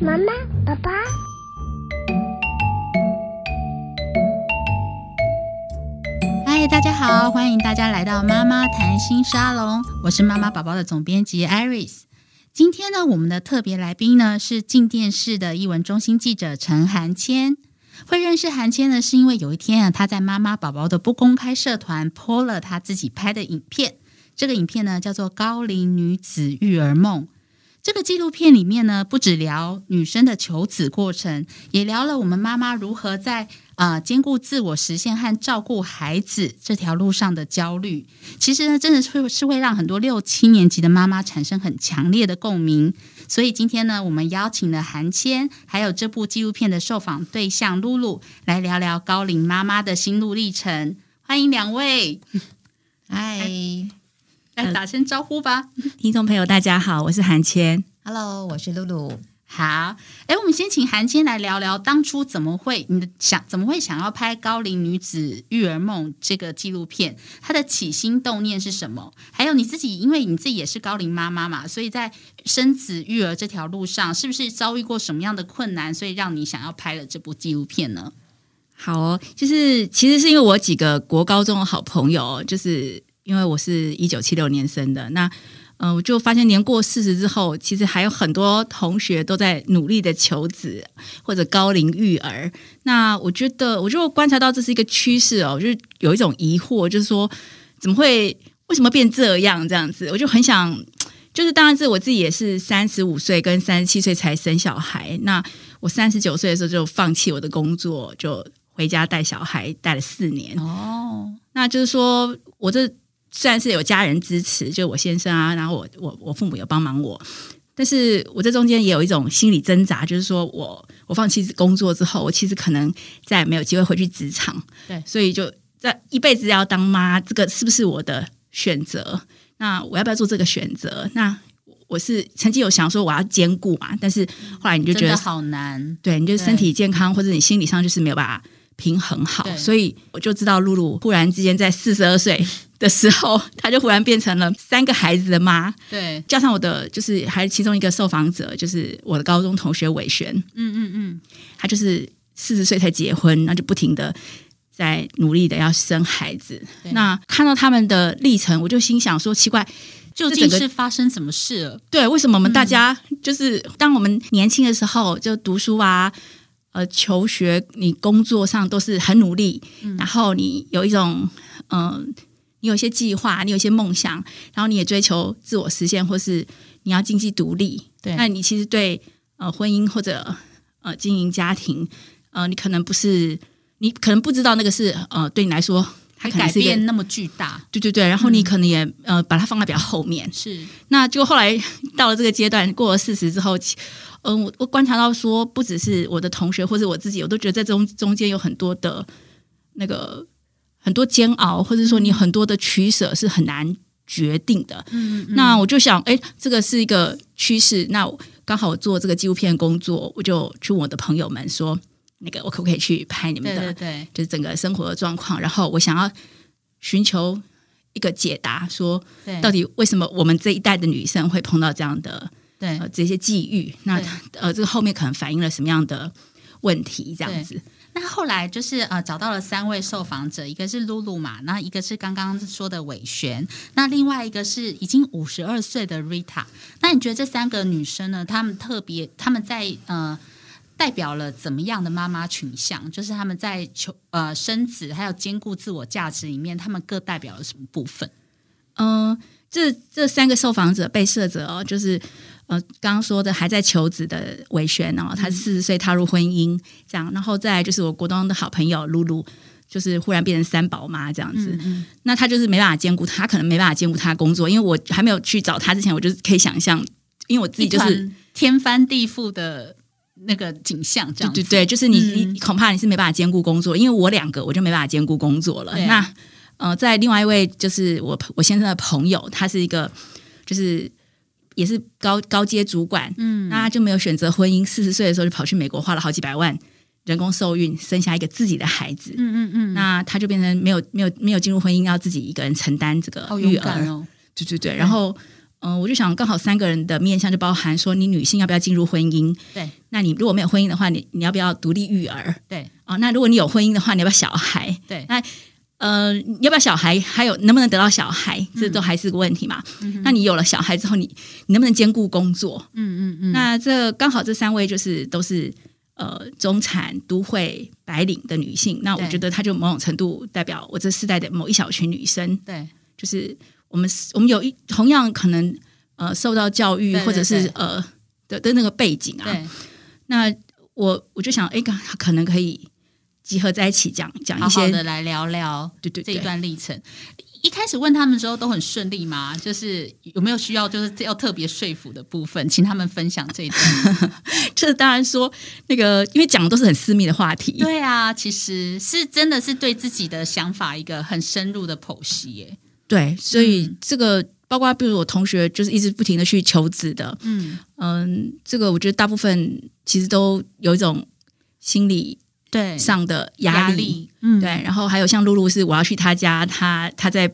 妈妈，爸爸。嗨，大家好，欢迎大家来到妈妈谈心沙龙，我是妈妈宝宝的总编辑 Iris。今天呢，我们的特别来宾呢是静电视的译文中心记者陈涵谦。会认识涵谦呢，是因为有一天啊，他在妈妈宝宝的不公开社团 PO 了他自己拍的影片。这个影片呢叫做《高龄女子育儿梦》。这个纪录片里面呢，不只聊女生的求子过程，也聊了我们妈妈如何在啊、呃、兼顾自我实现和照顾孩子这条路上的焦虑。其实呢，真的是会是会让很多六七年级的妈妈产生很强烈的共鸣。所以今天呢，我们邀请了韩谦，还有这部纪录片的受访对象露露，来聊聊高龄妈妈的心路历程。欢迎两位，嗨。来打声招呼吧，听众朋友，大家好，我是韩谦。Hello，我是露露。好，哎，我们先请韩谦来聊聊当初怎么会你的想怎么会想要拍《高龄女子育儿梦》这个纪录片？它的起心动念是什么？还有你自己，因为你自己也是高龄妈妈嘛，所以在生子育儿这条路上，是不是遭遇过什么样的困难，所以让你想要拍了这部纪录片呢？好哦，就是其实是因为我几个国高中的好朋友，就是。因为我是一九七六年生的，那嗯、呃，我就发现年过四十之后，其实还有很多同学都在努力的求子或者高龄育儿。那我觉得，我就观察到这是一个趋势哦，就是有一种疑惑，就是说怎么会为什么变这样这样子？我就很想，就是当然是我自己也是三十五岁跟三十七岁才生小孩。那我三十九岁的时候就放弃我的工作，就回家带小孩，带了四年。哦，那就是说我这。虽然是有家人支持，就我先生啊，然后我我我父母有帮忙我，但是我这中间也有一种心理挣扎，就是说我我放弃工作之后，我其实可能再也没有机会回去职场，对，所以就在一辈子要当妈，这个是不是我的选择？那我要不要做这个选择？那我是曾经有想说我要兼顾嘛，但是后来你就觉得好难，对，你就身体健康或者你心理上就是没有办法平衡好，所以我就知道露露忽然之间在四十二岁。的时候，她就忽然变成了三个孩子的妈。对，加上我的就是还其中一个受访者，就是我的高中同学伟璇。嗯嗯嗯，她就是四十岁才结婚，那就不停的在努力的要生孩子。那看到他们的历程，我就心想说：奇怪，究竟是发生什么事了？对，为什么我们大家就是、嗯、当我们年轻的时候就读书啊，呃，求学，你工作上都是很努力，嗯、然后你有一种嗯。呃你有一些计划，你有一些梦想，然后你也追求自我实现，或是你要经济独立。对，那你其实对呃婚姻或者呃经营家庭，呃，你可能不是，你可能不知道那个是呃对你来说，它可能是改变那么巨大。对对对，然后你可能也、嗯、呃把它放在比较后面。是，那就后来 到了这个阶段，过了四十之后，嗯、呃，我我观察到说，不只是我的同学或者我自己，我都觉得在中中间有很多的那个。很多煎熬，或者说你很多的取舍是很难决定的。嗯，嗯，那我就想，哎，这个是一个趋势。那刚好我做这个纪录片工作，我就去问我的朋友们说，那个我可不可以去拍你们的？对，对，对，就是整个生活的状况。然后我想要寻求一个解答，说到底为什么我们这一代的女生会碰到这样的对、呃、这些际遇？那呃，这个后面可能反映了什么样的问题？这样子。那后来就是呃找到了三位受访者，一个是露露嘛，那一个是刚刚说的伟璇，那另外一个是已经五十二岁的 Rita。那你觉得这三个女生呢？她们特别，她们在呃代表了怎么样的妈妈群像？就是他们在求呃生子还有兼顾自我价值里面，他们各代表了什么部分？嗯、呃，这这三个受访者被摄者哦，就是。呃，刚刚说的还在求子的玮璇哦，他四十岁踏入婚姻，这样，然后再来就是我国东的好朋友露露，就是忽然变成三宝妈这样子。嗯嗯，那她就是没办法兼顾，她可能没办法兼顾她工作，因为我还没有去找她之前，我就可以想象，因为我自己就是天翻地覆的那个景象，这样。对对对，就是你、嗯、你恐怕你是没办法兼顾工作，因为我两个我就没办法兼顾工作了。那呃，在另外一位就是我我先生的朋友，他是一个就是。也是高高阶主管，嗯，那他就没有选择婚姻。四十岁的时候就跑去美国，花了好几百万人工受孕，生下一个自己的孩子，嗯嗯嗯。那他就变成没有没有没有进入婚姻，要自己一个人承担这个育儿。哦、对对对。然后嗯、呃，我就想刚好三个人的面向就包含说，你女性要不要进入婚姻？对，那你如果没有婚姻的话，你你要不要独立育儿？对，啊，那如果你有婚姻的话，你要不要小孩？对，那呃，要不要小孩？还有能不能得到小孩？这都还是个问题嘛。嗯、那你有了小孩之后，你你能不能兼顾工作？嗯嗯嗯。那这刚好这三位就是都是呃中产都会白领的女性，那我觉得她就某种程度代表我这世代的某一小群女生。对，就是。我们我们有一同样可能呃受到教育或者是呃的的那个背景啊，对那我我就想哎，可能可以集合在一起讲讲一些好好的来聊聊对对这一段历程。一开始问他们的时候都很顺利吗？就是有没有需要就是要特别说服的部分，请他们分享这一段。这 当然说那个，因为讲的都是很私密的话题。对啊，其实是真的是对自己的想法一个很深入的剖析耶。对，所以这个包括比如我同学就是一直不停的去求职的，嗯。嗯，这个我觉得大部分其实都有一种心理对上的压力，嗯，对，然后还有像露露是我要去他家，他他在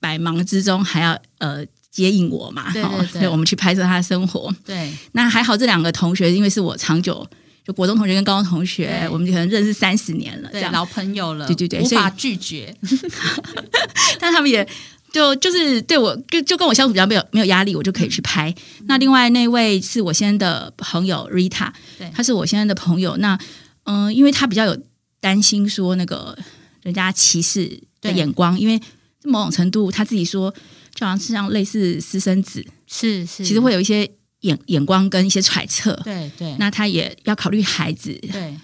百忙之中还要呃接应我嘛，对对我们去拍摄他的生活，对，那还好这两个同学因为是我长久。就国中同学跟高中同学，我们就可能认识三十年了，这样老朋友了，对对对，无法拒绝。但他们也就就是对我就就跟我相处比较没有没有压力，我就可以去拍。嗯、那另外那位是我先生的朋友 Rita，对，他是我先生的朋友。那嗯、呃，因为他比较有担心说那个人家歧视的眼光，因为某种程度他自己说，就好像是像类似私生子，是是，其实会有一些。眼眼光跟一些揣测，对对，那他也要考虑孩子，对，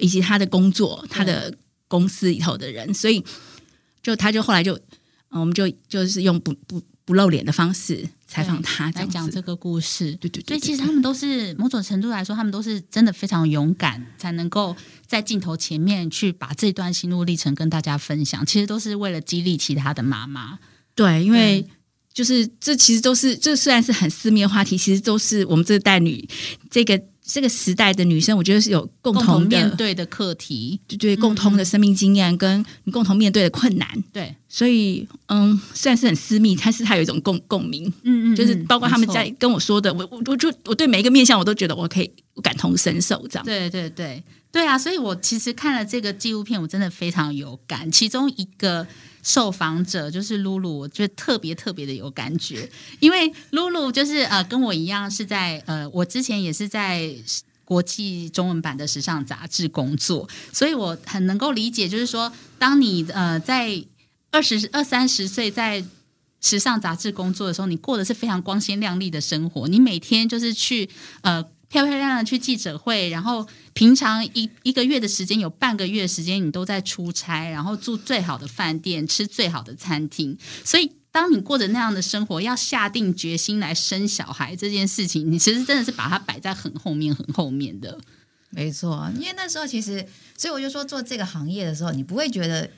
以及他的工作，他的公司里头的人，所以就他就后来就，嗯，我们就就是用不不不露脸的方式采访他，来讲这个故事，对对对，所以其实他们都是某种程度来说，他们都是真的非常勇敢，才能够在镜头前面去把这段心路历程跟大家分享，其实都是为了激励其他的妈妈，对，因为。就是这其实都是，这虽然是很私密的话题，其实都是我们这代女这个这个时代的女生，我觉得是有共同，面对的课题，就对，共同的生命经验跟你共同面对的困难，对，所以嗯，虽然是很私密，但是它有一种共共鸣，嗯嗯，就是包括他们在跟我说的，我我我就我对每一个面向我都觉得我可以感同身受，这样，对对对。对啊，所以我其实看了这个纪录片，我真的非常有感，其中一个。受访者就是露露，我觉得特别特别的有感觉，因为露露就是呃跟我一样是在呃我之前也是在国际中文版的时尚杂志工作，所以我很能够理解，就是说当你呃在二十二三十岁在时尚杂志工作的时候，你过的是非常光鲜亮丽的生活，你每天就是去呃。漂漂亮亮去记者会，然后平常一一个月的时间有半个月的时间你都在出差，然后住最好的饭店，吃最好的餐厅。所以，当你过着那样的生活，要下定决心来生小孩这件事情，你其实真的是把它摆在很后面、很后面的。没错，因为那时候其实，所以我就说做这个行业的时候，你不会觉得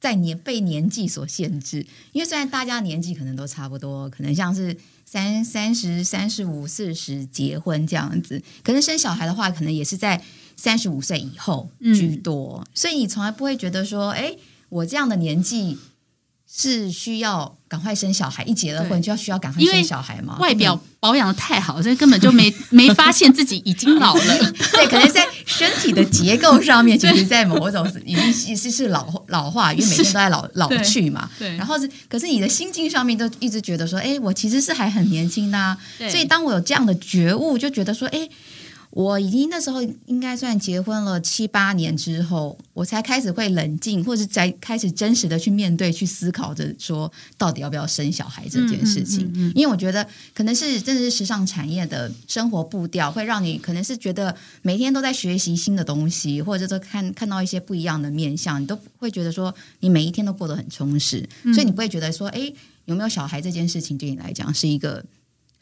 在年被年纪所限制，因为虽然大家年纪可能都差不多，可能像是。三三十三十五四十结婚这样子，可能生小孩的话，可能也是在三十五岁以后居多，嗯、所以你从来不会觉得说，哎，我这样的年纪是需要。赶快生小孩，一结了婚就要需要赶快生小孩嘛？外表保养的太好，所以根本就没 没发现自己已经老了。对，可能在身体的结构上面，其实，在某种已经其实是老老化，因为每天都在老老去嘛。对。然后是，可是你的心境上面都一直觉得说，哎，我其实是还很年轻的。所以当我有这样的觉悟，就觉得说，哎。我已经那时候应该算结婚了七八年之后，我才开始会冷静，或者在开始真实的去面对、去思考着说，到底要不要生小孩这件事情。嗯嗯嗯嗯、因为我觉得可能是真的是时尚产业的生活步调，会让你可能是觉得每天都在学习新的东西，或者说看看到一些不一样的面相，你都会觉得说你每一天都过得很充实，嗯、所以你不会觉得说，哎，有没有小孩这件事情对你来讲是一个。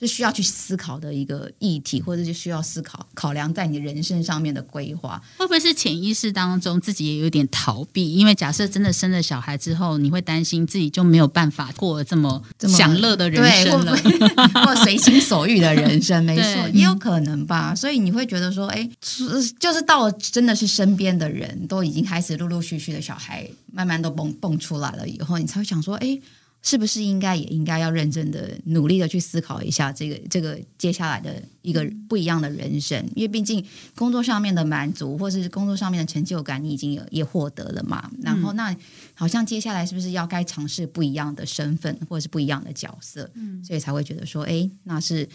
是需要去思考的一个议题，或者是需要思考考量在你人生上面的规划，会不会是潜意识当中自己也有点逃避？因为假设真的生了小孩之后，你会担心自己就没有办法过这么享乐的人生了，对，或随心所欲的人生，没错，也有可能吧。所以你会觉得说，哎，就是到了真的是身边的人都已经开始陆陆续续的小孩慢慢都蹦蹦出来了以后，你才会想说，哎。是不是应该也应该要认真的努力的去思考一下这个这个接下来的一个不一样的人生？因为毕竟工作上面的满足，或是工作上面的成就感，你已经有也获得了嘛。然后那好像接下来是不是要该尝试不一样的身份，或者是不一样的角色？嗯，所以才会觉得说，哎，那是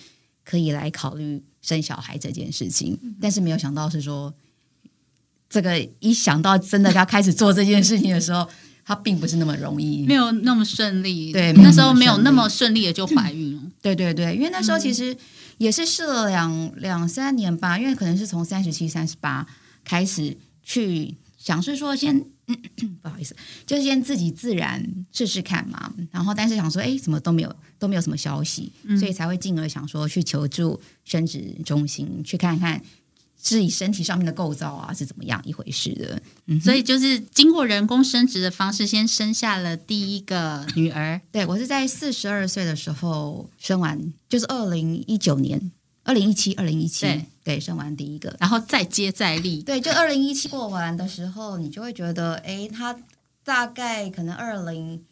可以来考虑生小孩这件事情。但是没有想到是说，这个一想到真的要开始做这件事情的时候。它并不是那么容易，没有那么顺利。对，那时候没有那么顺利的就怀孕了。对对对，因为那时候其实也是试了两两三年吧，因为可能是从三十七、三十八开始去想，是说先 不好意思，就是先自己自然试试看嘛。然后但是想说，哎，怎么都没有都没有什么消息，所以才会进而想说去求助生殖中心去看看。是以身体上面的构造啊，是怎么样一回事的？嗯，所以就是经过人工生殖的方式，先生下了第一个女儿。对，我是在四十二岁的时候生完，就是二零一九年，二零一七，二零一七，对，生完第一个，然后再接再厉。对，就二零一七过完的时候，你就会觉得，哎，他大概可能二零。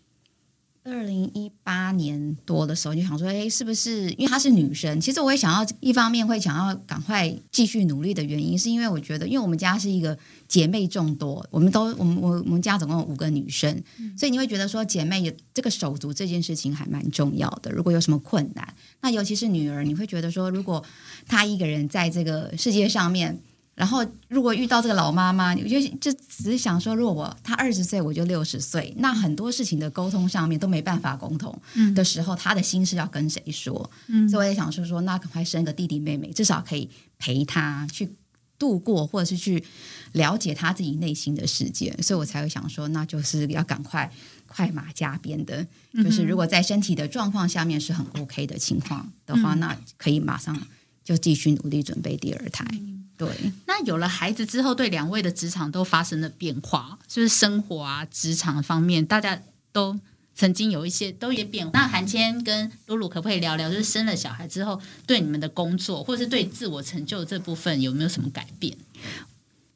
二零一八年多的时候，就想说，哎，是不是因为她是女生？其实我也想要，一方面会想要赶快继续努力的原因，是因为我觉得，因为我们家是一个姐妹众多，我们都我们我我们家总共有五个女生，所以你会觉得说，姐妹有这个手足这件事情还蛮重要的。如果有什么困难，那尤其是女儿，你会觉得说，如果她一个人在这个世界上面。然后，如果遇到这个老妈妈，你就就只是想说，如果我她二十岁，我就六十岁，那很多事情的沟通上面都没办法沟通的时候，她、嗯、的心事要跟谁说？嗯，所以我也想说说，那赶快生个弟弟妹妹，至少可以陪她去度过，或者是去了解她自己内心的世界。所以我才会想说，那就是要赶快快马加鞭的，就是如果在身体的状况下面是很 OK 的情况的话，嗯、那可以马上就继续努力准备第二胎。嗯对，那有了孩子之后，对两位的职场都发生了变化，就是生活啊、职场方面，大家都曾经有一些都有变化。那韩谦跟露露可不可以聊聊，就是生了小孩之后，对你们的工作或是对自我成就这部分有没有什么改变？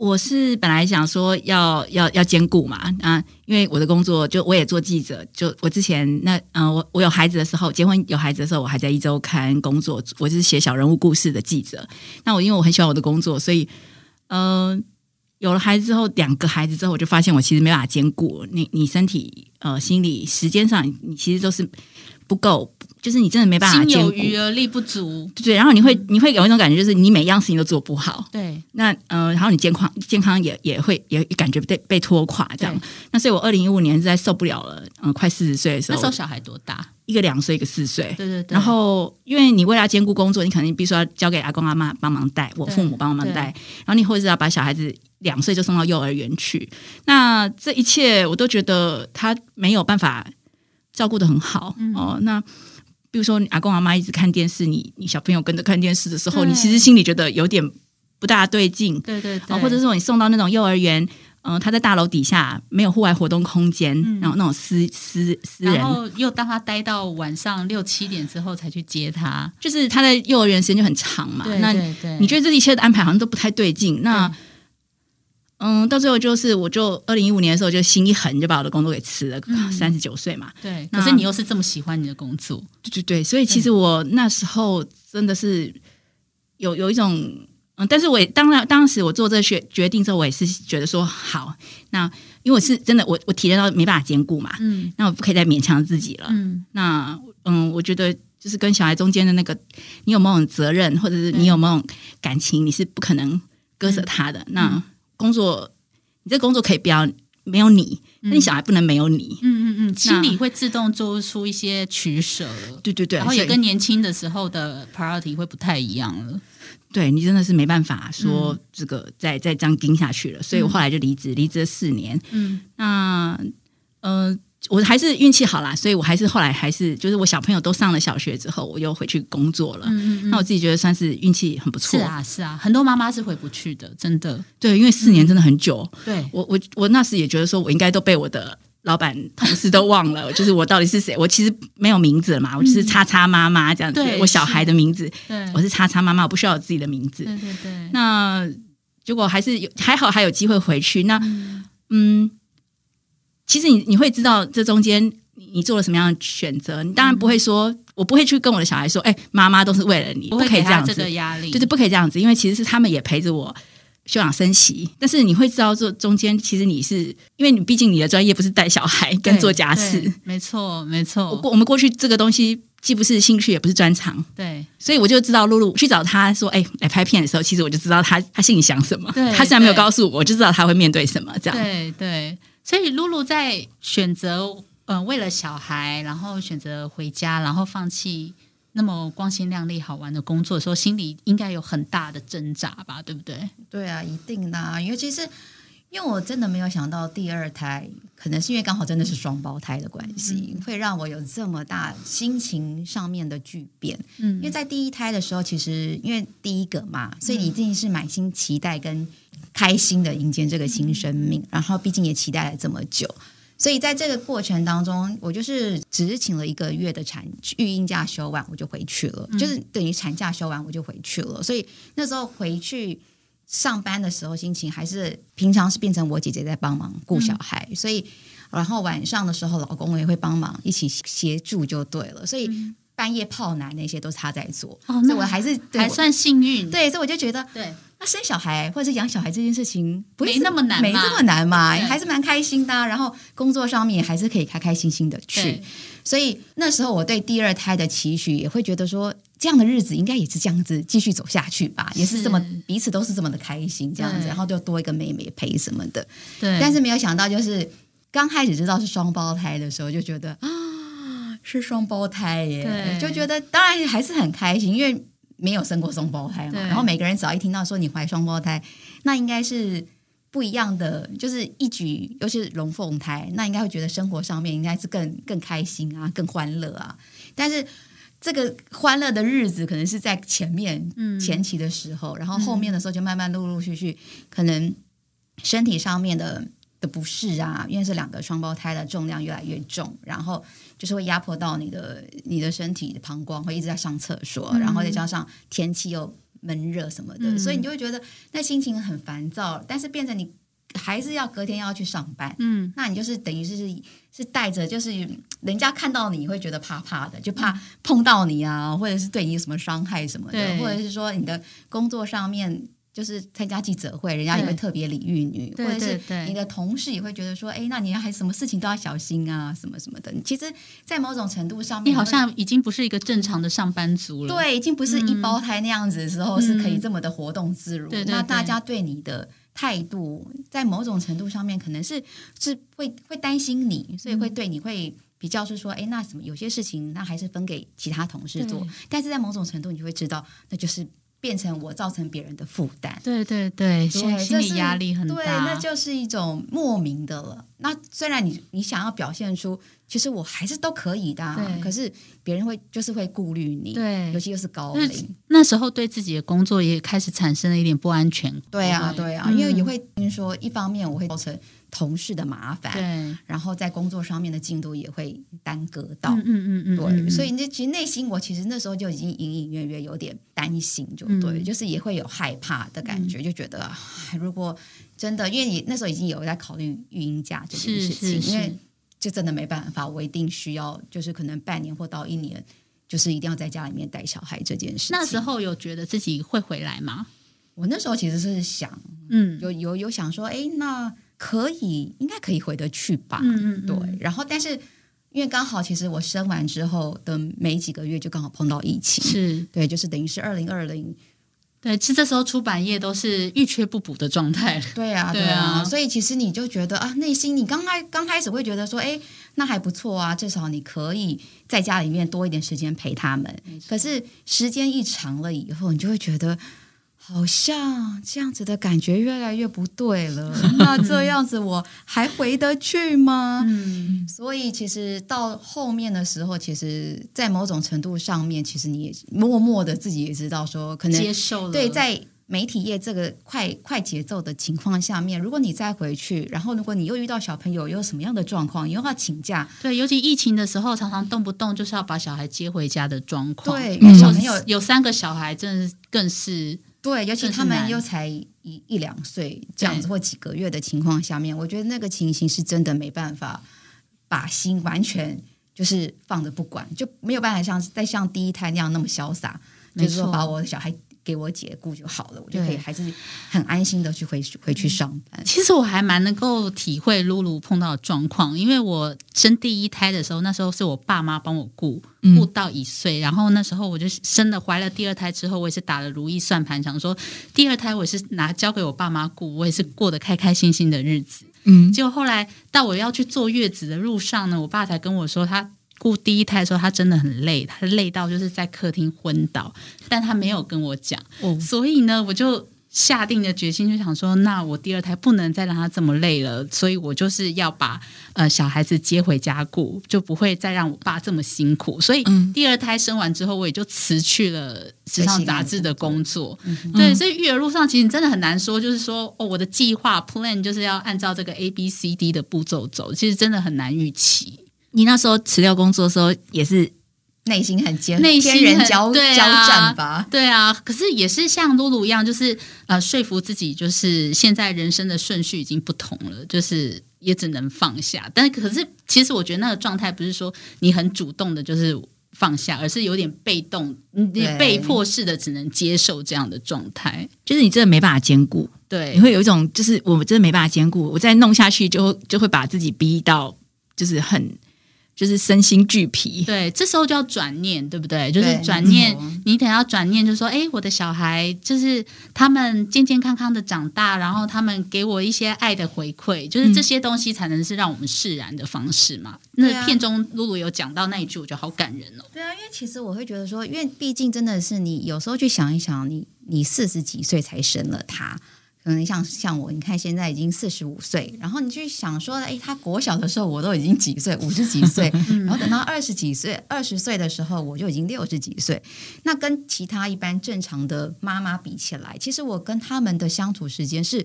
我是本来想说要要要兼顾嘛，啊，因为我的工作就我也做记者，就我之前那嗯、我我有孩子的时候，结婚有孩子的时候，我还在一周刊工作，我是写小人物故事的记者。那我因为我很喜欢我的工作，所以嗯、有了孩子之后，两个孩子之后，我就发现我其实没办法兼顾你，你身体呃心理时间上，你其实都是不够。就是你真的没办法，心有余而力不足，对，然后你会你会有一种感觉，就是你每样事情都做不好，对。那呃，然后你健康健康也也会也感觉被被拖垮这样。那所以我二零一五年实在受不了了，嗯、呃，快四十岁的时候，那时候小孩多大？一个两岁，一个四岁。对对对。然后因为你为了兼顾工作，你肯定必须要交给阿公阿妈帮忙带，我父母帮忙带。然后你或者是要把小孩子两岁就送到幼儿园去，那这一切我都觉得他没有办法照顾的很好、嗯、哦。那。比如说，你阿公阿妈一直看电视，你你小朋友跟着看电视的时候，你其实心里觉得有点不大对劲。对对对，或者说你送到那种幼儿园，嗯、呃，他在大楼底下没有户外活动空间，嗯、然后那种私私私人，然后又当他待到晚上六七点之后才去接他，就是他在幼儿园时间就很长嘛。对对对，那你觉得这一切的安排好像都不太对劲。那嗯，到最后就是，我就二零一五年的时候就心一横，就把我的工作给辞了。三十九岁嘛，对。可是你又是这么喜欢你的工作，对对对。所以其实我那时候真的是有有一种嗯，但是我也当然当时我做这个决决定之后，我也是觉得说好，那因为我是真的我我体验到没办法兼顾嘛，嗯，那我不可以再勉强自己了，嗯。那嗯，我觉得就是跟小孩中间的那个，你有某种责任，或者是你有某种感情，你是不可能割舍他的。那工作，你这工作可以不要没有你，那、嗯、你小孩不能没有你。嗯嗯嗯，心里会自动做出一些取舍。对对对，然后也跟年轻的时候的 priority 会不太一样了。对，你真的是没办法说这个再再这样盯下去了，所以我后来就离职，离职了四年。嗯，那嗯。呃我还是运气好啦，所以我还是后来还是就是我小朋友都上了小学之后，我又回去工作了。嗯嗯，那我自己觉得算是运气很不错。是啊，是啊，很多妈妈是回不去的，真的。对，因为四年真的很久。嗯、对我，我我那时也觉得说，我应该都被我的老板同事都忘了，就是我到底是谁？我其实没有名字了嘛，我就是叉叉妈妈这样子。对，我小孩的名字，对，我是叉叉妈妈，我不需要有自己的名字。对对对。那结果还是有，还好还有机会回去。那嗯。嗯其实你你会知道，这中间你做了什么样的选择？你当然不会说，嗯、我不会去跟我的小孩说，哎、欸，妈妈都是为了你，不，可以这样子，这个压力就是不可以这样子，因为其实是他们也陪着我休养生息。但是你会知道，这中间其实你是因为你毕竟你的专业不是带小孩跟做家事，没错，没错。我我们过去这个东西既不是兴趣，也不是专长，对，所以我就知道露露去找他说，哎、欸，来拍片的时候，其实我就知道他他心里想什么。对，他虽然没有告诉我，我就知道他会面对什么。这样，对对。所以露露在选择。嗯，为了小孩，然后选择回家，然后放弃那么光鲜亮丽、好玩的工作的时候，心里应该有很大的挣扎吧？对不对？对啊，一定的啊。尤其是因为我真的没有想到第二胎，可能是因为刚好真的是双胞胎的关系，嗯、会让我有这么大心情上面的巨变。嗯，因为在第一胎的时候，其实因为第一个嘛，所以你一定是满心期待跟开心的迎接这个新生命，嗯、然后毕竟也期待了这么久。所以在这个过程当中，我就是只是请了一个月的产育婴假休完，我就回去了，嗯、就是等于产假休完我就回去了。所以那时候回去上班的时候，心情还是平常是变成我姐姐在帮忙顾小孩，嗯、所以然后晚上的时候，老公也会帮忙一起协助就对了。所以半夜泡奶那些都是他在做，哦、所以我还是还算幸运。对，所以我就觉得对。那生小孩或者是养小孩这件事情不是没那么难，没这么难嘛，还是蛮开心的啊。然后工作上面还是可以开开心心的去。所以那时候我对第二胎的期许也会觉得说，这样的日子应该也是这样子继续走下去吧，也是这么彼此都是这么的开心这样子，然后就多一个妹妹陪什么的。对，但是没有想到，就是刚开始知道是双胞胎的时候，就觉得啊，是双胞胎耶，就觉得当然还是很开心，因为。没有生过双胞胎嘛，然后每个人只要一听到说你怀双胞胎，那应该是不一样的，就是一举，尤其是龙凤胎，那应该会觉得生活上面应该是更更开心啊，更欢乐啊。但是这个欢乐的日子可能是在前面、嗯、前期的时候，然后后面的时候就慢慢陆陆续续，可能身体上面的的不适啊，因为是两个双胞胎的重量越来越重，然后。就是会压迫到你的你的身体的膀胱，会一直在上厕所，嗯、然后再加上天气又闷热什么的，嗯、所以你就会觉得那心情很烦躁。但是变成你还是要隔天要去上班，嗯，那你就是等于是是带着，就是人家看到你会觉得怕怕的，就怕碰到你啊，或者是对你有什么伤害什么的，或者是说你的工作上面。就是参加记者会，人家也会特别礼遇你，或者是你的同事也会觉得说，哎，那你还什么事情都要小心啊，什么什么的。其实，在某种程度上面，你好像已经不是一个正常的上班族了。对，已经不是一胞胎那样子的时候，是可以这么的活动自如。嗯、那大家对你的态度，在某种程度上面，可能是是会会担心你，所以会对你会比较是说，哎，那什么有些事情，那还是分给其他同事做。但是在某种程度，你就会知道，那就是。变成我造成别人的负担，对对对，心理压力很大，对，那就是一种莫名的了。那虽然你你想要表现出，其实我还是都可以的，啊，可是别人会就是会顾虑你，对，尤其又是高龄，那时候对自己的工作也开始产生了一点不安全。对啊，对。啊，嗯、因为也会听说，一方面我会造成。同事的麻烦，对，然后在工作上面的进度也会耽搁到，嗯嗯嗯，对，所以那其实内心我其实那时候就已经隐隐约约有点担心，就对，就是也会有害怕的感觉，就觉得如果真的，因为你那时候已经有在考虑育婴假这件事情，因为就真的没办法，我一定需要，就是可能半年或到一年，就是一定要在家里面带小孩这件事。那时候有觉得自己会回来吗？我那时候其实是想，嗯，有有有想说，哎，那。可以，应该可以回得去吧？嗯嗯，对。然后，但是因为刚好，其实我生完之后的没几个月，就刚好碰到疫情，是对，就是等于是二零二零。对，其实这时候出版业都是欲缺不补的状态。对啊，对啊。所以其实你就觉得啊，内心你刚开刚开始会觉得说，哎，那还不错啊，至少你可以在家里面多一点时间陪他们。可是时间一长了以后，你就会觉得。好像这样子的感觉越来越不对了。那这样子我还回得去吗？嗯，所以其实到后面的时候，其实，在某种程度上面，其实你也默默的自己也知道说，可能接受了。对，在媒体业这个快快节奏的情况下面，如果你再回去，然后如果你又遇到小朋友有什么样的状况，你又要请假。对，尤其疫情的时候，常常动不动就是要把小孩接回家的状况。对，因为小朋友有三个小孩，真的更是。对，尤其他们又才一一两岁这样子，或几个月的情况下面，我觉得那个情形是真的没办法把把心完全就是放着不管，就没有办法像再像第一胎那样那么潇洒，就是说把我的小孩。给我解雇就好了，我就可以还是很安心的去回回去上班。其实我还蛮能够体会露露碰到的状况，因为我生第一胎的时候，那时候是我爸妈帮我顾顾到一岁，嗯、然后那时候我就生了怀了第二胎之后，我也是打了如意算盘，想说第二胎我也是拿交给我爸妈顾，我也是过得开开心心的日子。嗯，结果后来到我要去坐月子的路上呢，我爸才跟我说他。顾第一胎的时候，他真的很累，他累到就是在客厅昏倒，但他没有跟我讲，哦、所以呢，我就下定了决心，就想说，那我第二胎不能再让他这么累了，所以我就是要把呃小孩子接回家顾，就不会再让我爸这么辛苦。所以第二胎生完之后，我也就辞去了时尚杂志的工作。嗯、对，所以育儿路上其实真的很难说，就是说哦，我的计划 plan 就是要按照这个 A B C D 的步骤走，其实真的很难预期。你那时候辞掉工作的时候，也是内心很坚，内心很交对、啊、交战吧？对啊，可是也是像露露一样，就是呃，说服自己，就是现在人生的顺序已经不同了，就是也只能放下。但可是，其实我觉得那个状态不是说你很主动的，就是放下，而是有点被动，你被迫式的只能接受这样的状态，就是你真的没办法兼顾。对，你会有一种，就是我真的没办法兼顾，我再弄下去就就会把自己逼到，就是很。就是身心俱疲，对，这时候就要转念，对不对？就是转念，你等下要转念，就是说，哎，我的小孩就是他们健健康康的长大，然后他们给我一些爱的回馈，就是这些东西才能是让我们释然的方式嘛。嗯、那片中露露有讲到那一句，我觉得好感人哦。对啊，因为其实我会觉得说，因为毕竟真的是你有时候去想一想，你你四十几岁才生了他。可能像像我，你看现在已经四十五岁，然后你去想说，哎，他国小的时候我都已经几岁，五十几岁，然后等到二十几岁、二十岁的时候，我就已经六十几岁。那跟其他一般正常的妈妈比起来，其实我跟他们的相处时间是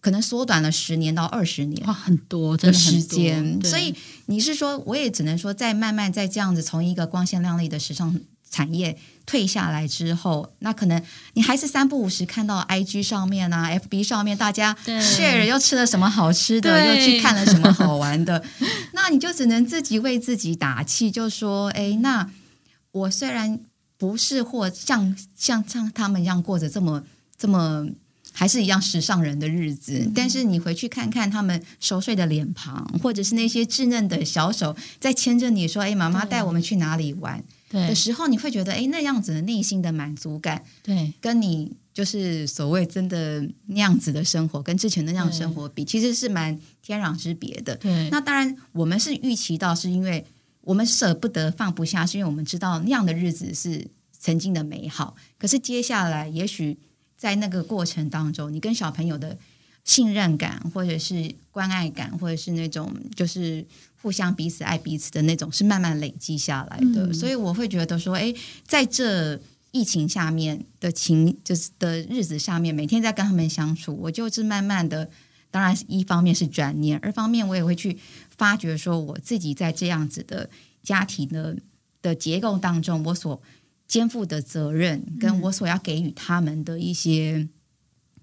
可能缩短了十年到二十年，哇，很多的时间。所以你是说，我也只能说，在慢慢在这样子从一个光鲜亮丽的时尚。产业退下来之后，那可能你还是三不五时看到 IG 上面啊、FB 上面大家 share 又吃了什么好吃的，又去看了什么好玩的，那你就只能自己为自己打气，就说：哎，那我虽然不是或像像像他们一样过着这么这么还是一样时尚人的日子，嗯、但是你回去看看他们熟睡的脸庞，或者是那些稚嫩的小手在牵着你说：哎，妈妈带我们去哪里玩？的时候，你会觉得，哎，那样子的内心的满足感，对，跟你就是所谓真的那样子的生活，跟之前的那样的生活比，其实是蛮天壤之别的。对，那当然，我们是预期到，是因为我们舍不得放不下，是因为我们知道那样的日子是曾经的美好。可是接下来，也许在那个过程当中，你跟小朋友的信任感，或者是关爱感，或者是那种就是。互相彼此爱彼此的那种是慢慢累积下来的，嗯、所以我会觉得说，哎，在这疫情下面的情就是的日子下面，每天在跟他们相处，我就是慢慢的，当然一方面是转念，二方面我也会去发觉说，我自己在这样子的家庭的的结构当中，我所肩负的责任，跟我所要给予他们的一些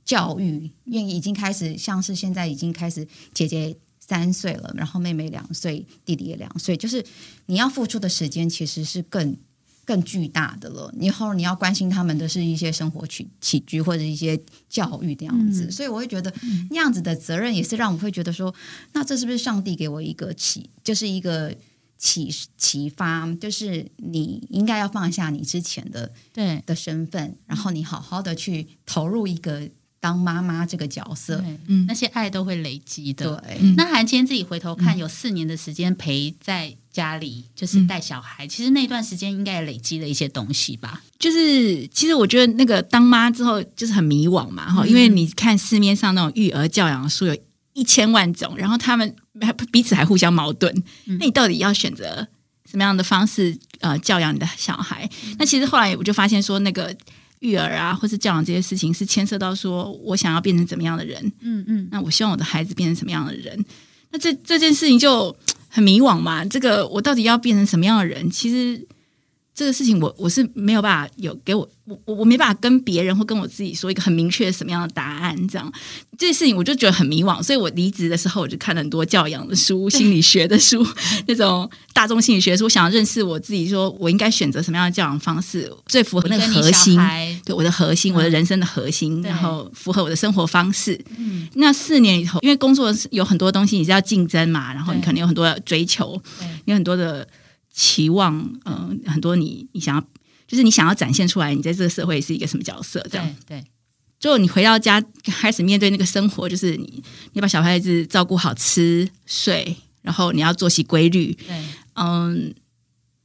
教育，因为已经开始像是现在已经开始姐姐。三岁了，然后妹妹两岁，弟弟也两岁，就是你要付出的时间其实是更更巨大的了。以后你要关心他们的是一些生活起起居或者一些教育这样子，嗯、所以我会觉得那样子的责任也是让我会觉得说，那这是不是上帝给我一个启，就是一个启启发，就是你应该要放下你之前的对的身份，然后你好好的去投入一个。当妈妈这个角色，嗯，那些爱都会累积的。对，嗯、那韩千自己回头看，有四年的时间陪在家里，就是带小孩。嗯、其实那段时间应该也累积了一些东西吧。就是，其实我觉得那个当妈之后就是很迷惘嘛，哈、嗯，因为你看市面上那种育儿教养书有一千万种，然后他们 彼此还互相矛盾。嗯、那你到底要选择什么样的方式呃教养你的小孩？嗯、那其实后来我就发现说那个。育儿啊，或是教养这些事情，是牵涉到说我想要变成怎么样的人，嗯嗯，嗯那我希望我的孩子变成什么样的人，那这这件事情就很迷惘嘛。这个我到底要变成什么样的人？其实这个事情我我是没有办法有给我我我我没办法跟别人或跟我自己说一个很明确什么样的答案，这样。这些事情我就觉得很迷惘，所以我离职的时候我就看了很多教养的书、心理学的书，那种大众心理学的书，我想要认识我自己，说我应该选择什么样的教养方式最符合那个核心，对我的核心，我的人生的核心，然后符合我的生活方式。嗯，那四年以后，因为工作有很多东西你是要竞争嘛，然后你可能有很多要追求，有很多的。期望，嗯、呃，很多你你想要，就是你想要展现出来，你在这个社会是一个什么角色？这样，对，对。就你回到家开始面对那个生活，就是你你把小孩子照顾好，吃睡，然后你要作息规律，对，嗯，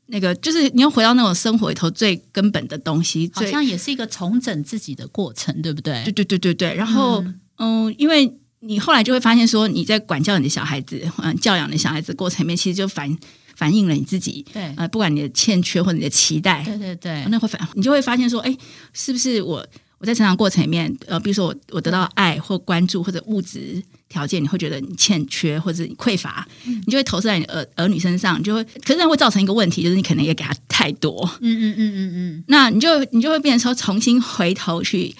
那个就是你要回到那种生活里头最根本的东西，好像也是一个重整自己的过程，对不对？对对对对对。然后，嗯，嗯，因为你后来就会发现说，你在管教你的小孩子，嗯，教养你的小孩子过程里面，其实就反。反映了你自己，对，呃，不管你的欠缺或者你的期待，对对对，那会反，你就会发现说，哎，是不是我我在成长过程里面，呃，比如说我我得到爱或关注或者物质条件，你会觉得你欠缺或者你匮乏，嗯，你就会投射在你儿儿女身上，你就会，可是那会造成一个问题，就是你可能也给他太多，嗯嗯嗯嗯嗯，那你就你就会变成说重新回头去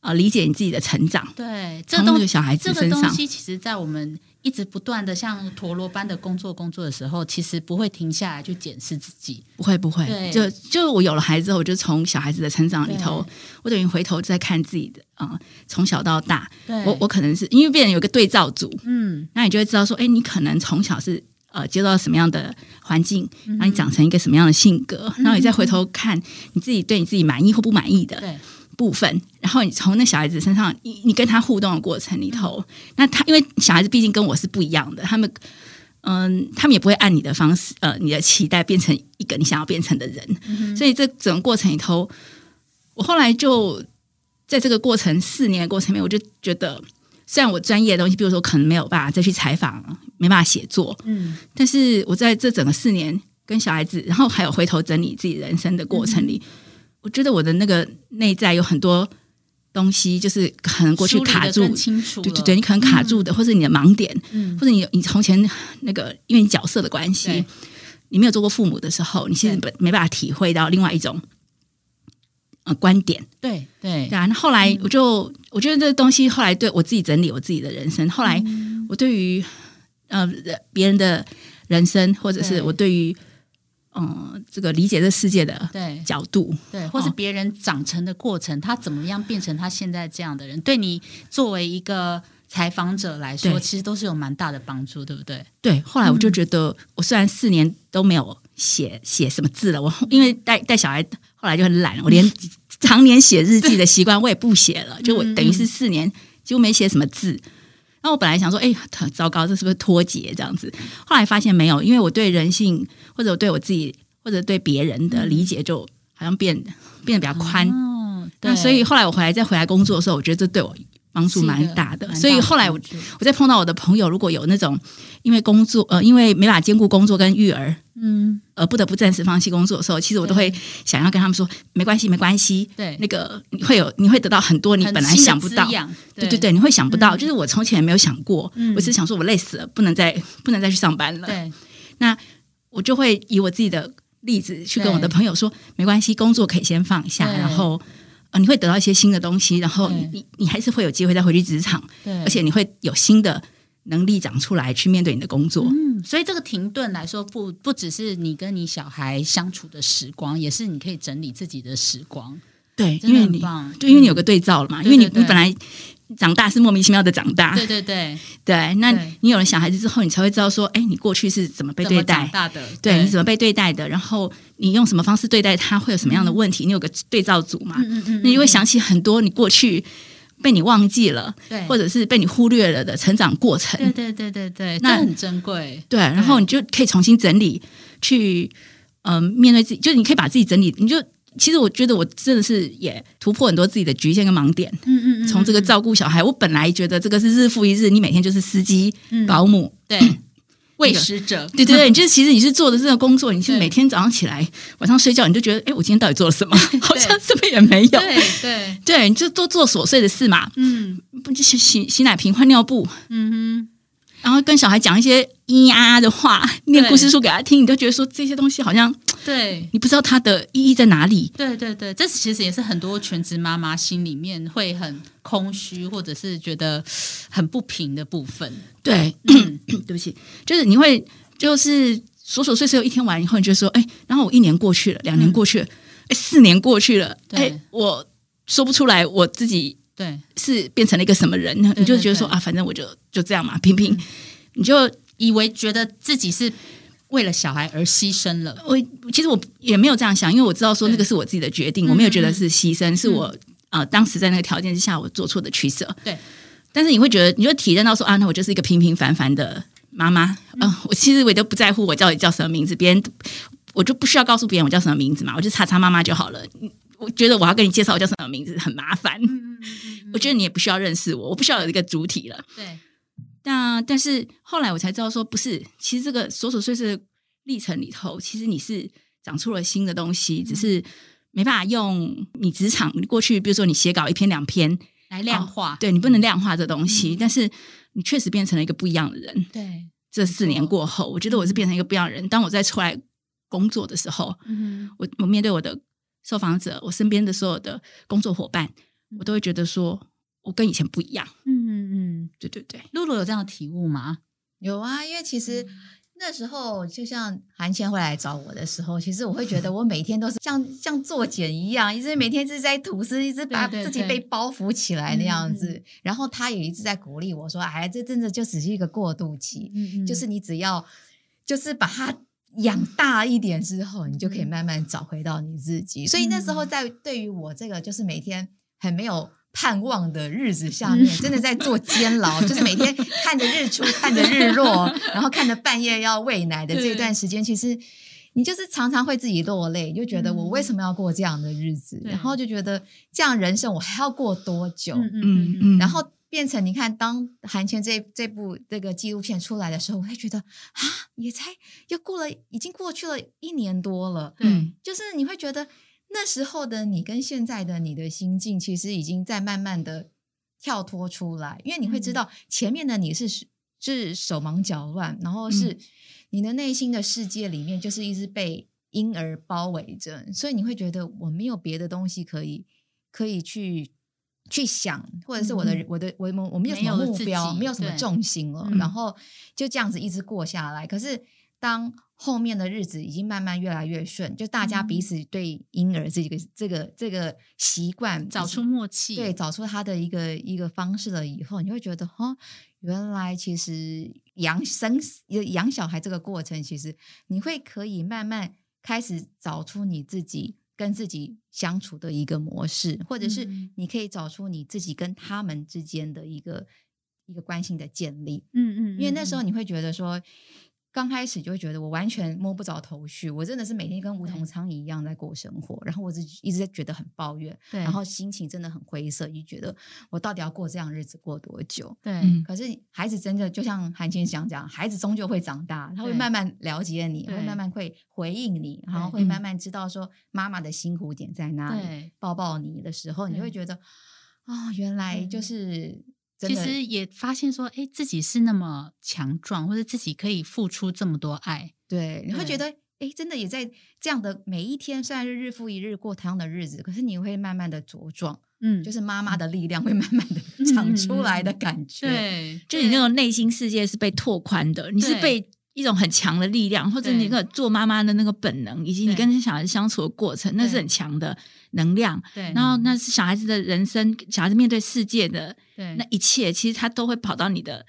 啊，呃，理解你自己的成长，对，这东西小孩子身上，这个东西其实在我们。一直不断的像陀螺般的工作工作的时候，其实不会停下来去检视自己，不会不会。就就我有了孩子之后，我就从小孩子的成长里头，我等于回头再看自己的啊、呃，从小到大，我我可能是因为变成有个对照组，嗯，那你就会知道说，哎，你可能从小是呃接到什么样的环境，让你长成一个什么样的性格，嗯、然后你再回头看你自己对你自己满意或不满意的，对。部分，然后你从那小孩子身上，你你跟他互动的过程里头，那他因为小孩子毕竟跟我是不一样的，他们嗯，他们也不会按你的方式，呃，你的期待变成一个你想要变成的人，嗯、所以这整个过程里头，我后来就在这个过程四年的过程里面，我就觉得，虽然我专业的东西，比如说可能没有办法再去采访，没办法写作，嗯，但是我在这整个四年跟小孩子，然后还有回头整理自己人生的过程里。嗯我觉得我的那个内在有很多东西，就是可能过去卡住，对对对，你可能卡住的，嗯、或者你的盲点，嗯、或者你你从前那个因为你角色的关系，你没有做过父母的时候，你其实没没办法体会到另外一种呃观点，对对。然后后来我就、嗯、我觉得这个东西后来对我自己整理我自己的人生，后来我对于呃别人的人生，或者是我对于。嗯，这个理解这世界的对角度，对，或是别人长成的过程，哦、他怎么样变成他现在这样的人，对你作为一个采访者来说，其实都是有蛮大的帮助，对不对？对。后来我就觉得，我虽然四年都没有写写什么字了，我因为带带小孩，后来就很懒，我连 常年写日记的习惯我也不写了，就我等于是四年几乎没写什么字。那我本来想说，哎，很糟糕，这是不是脱节这样子？后来发现没有，因为我对人性或者我对我自己或者对别人的理解，就好像变变得比较宽。哦，对。那所以后来我回来再回来工作的时候，我觉得这对我帮助蛮大的。所以后来我我再碰到我的朋友，如果有那种因为工作呃，因为没法兼顾工作跟育儿。嗯，而不得不暂时放弃工作的时候，其实我都会想要跟他们说，没关系，没关系。对，那个你会有，你会得到很多你本来想不到。对，对对对，你会想不到，嗯、就是我从前没有想过。嗯、我只是想说，我累死了，不能再不能再去上班了。对，那我就会以我自己的例子去跟我的朋友说，没关系，工作可以先放下，然后呃，你会得到一些新的东西，然后你你你还是会有机会再回去职场。对，而且你会有新的。能力长出来去面对你的工作，嗯，所以这个停顿来说，不不只是你跟你小孩相处的时光，也是你可以整理自己的时光。对，因为你对，因为你有个对照了嘛，因为你你本来长大是莫名其妙的长大，对对对 对，那你有了小孩子之后，你才会知道说，哎，你过去是怎么被对待的，对，你怎么被对待的，然后你用什么方式对待他，会有什么样的问题，你有个对照组嘛，嗯嗯，你就会想起很多你过去。被你忘记了，对，或者是被你忽略了的成长过程，对对对对对，那很珍贵。对，然后你就可以重新整理，去嗯、呃、面对自己，就是你可以把自己整理。你就其实我觉得我真的是也突破很多自己的局限跟盲点。嗯嗯嗯。从这个照顾小孩，我本来觉得这个是日复一日，你每天就是司机、嗯、保姆，对。喂食者，对对对，就是其实你是做的这个工作，你是每天早上起来，晚上睡觉，你就觉得，哎，我今天到底做了什么？好像什么也没有。对对对，你就多做琐碎的事嘛。嗯，不就是洗洗奶瓶、换尿布？嗯哼，然后跟小孩讲一些咿呀的话，念故事书给他听，你都觉得说这些东西好像对。你不知道它的意义在哪里。对对对，这其实也是很多全职妈妈心里面会很空虚，或者是觉得很不平的部分。对，嗯、对不起，就是你会就是琐琐碎碎一天完以后，你就说，哎，然后我一年过去了，两年过去了，哎、嗯，四年过去了，哎，我说不出来我自己对。是变成了一个什么人，你就觉得说啊，反正我就就这样嘛，平平，嗯、你就。以为觉得自己是为了小孩而牺牲了，我其实我也没有这样想，因为我知道说那个是我自己的决定，我没有觉得是牺牲，是我呃当时在那个条件之下我做错的取舍。对，但是你会觉得，你就体验到说啊，那我就是一个平平凡凡的妈妈，嗯，我其实我都不在乎我到底叫什么名字，别人我就不需要告诉别人我叫什么名字嘛，我就查查妈妈就好了。我觉得我要跟你介绍我叫什么名字很麻烦，我觉得你也不需要认识我，我不需要有一个主体了。对。那但是后来我才知道说不是，其实这个琐琐碎碎的历程里头，其实你是长出了新的东西，只是没办法用你职场过去，比如说你写稿一篇两篇来量化，哦、对你不能量化这东西，嗯、但是你确实变成了一个不一样的人。对，这四年过后，我觉得我是变成一个不一样的人。当我再出来工作的时候，嗯，我我面对我的受访者，我身边的所有的工作伙伴，我都会觉得说。我跟以前不一样，嗯嗯嗯，对对对，露露有这样的体悟吗？有啊，因为其实那时候就像韩千会来找我的时候，其实我会觉得我每天都是 像像作茧一样，一直每天是在吐丝，一直把自己被包袱起来那样子。对对对，然后他也一直在鼓励我说：“哎，这真的就只是一个过渡期，嗯嗯，就是你只要就是把它养大一点之后，你就可以慢慢找回到你自己。”所以那时候在对于我这个就是每天很没有。盼望的日子下面，真的在做监牢，就是每天看着日出，看着日落，然后看着半夜要喂奶的这一段时间，其实你就是常常会自己落泪，就觉得我为什么要过这样的日子？然后就觉得这样人生我还要过多久？嗯嗯嗯。然后变成你看，当韩圈这这部这个纪录片出来的时候，我会觉得啊，也才又过了，已经过去了一年多了。嗯，就是你会觉得。那时候的你跟现在的你的心境，其实已经在慢慢的跳脱出来，因为你会知道前面的你是是手忙脚乱，然后是你的内心的世界里面就是一直被婴儿包围着，所以你会觉得我没有别的东西可以可以去去想，或者是我的、嗯、我的我我没有什么目标，没有什么重心了，然后就这样子一直过下来。可是当后面的日子已经慢慢越来越顺，就大家彼此对婴儿这个、嗯、这个这个习惯找出默契，对，找出他的一个一个方式了以后，你会觉得哈、哦，原来其实养生养小孩这个过程，其实你会可以慢慢开始找出你自己跟自己相处的一个模式，或者是你可以找出你自己跟他们之间的一个一个关系的建立。嗯，嗯嗯，因为那时候你会觉得说。刚开始就会觉得我完全摸不着头绪，我真的是每天跟无头苍蝇一样在过生活，然后我自己一直在觉得很抱怨，对，然后心情真的很灰色，就觉得我到底要过这样日子过多久？对，嗯、可是孩子真的就像韩千想讲，孩子终究会长大，他会慢慢了解你，会慢慢会回应你，然后会慢慢知道说妈妈的辛苦点在哪里，抱抱你的时候，你会觉得啊、哦，原来就是。其实也发现说，哎，自己是那么强壮，或者自己可以付出这么多爱，对，你会觉得，哎，真的也在这样的每一天，虽然是日复一日过同样的日子，可是你会慢慢的茁壮，嗯，就是妈妈的力量会慢慢的长出来的感觉，嗯、对，就你那种内心世界是被拓宽的，你是被。一种很强的力量，或者你个做妈妈的那个本能，以及你跟小孩子相处的过程，那是很强的能量。对，然后那是小孩子的人生，小孩子面对世界的那一切，其实它都会跑到你的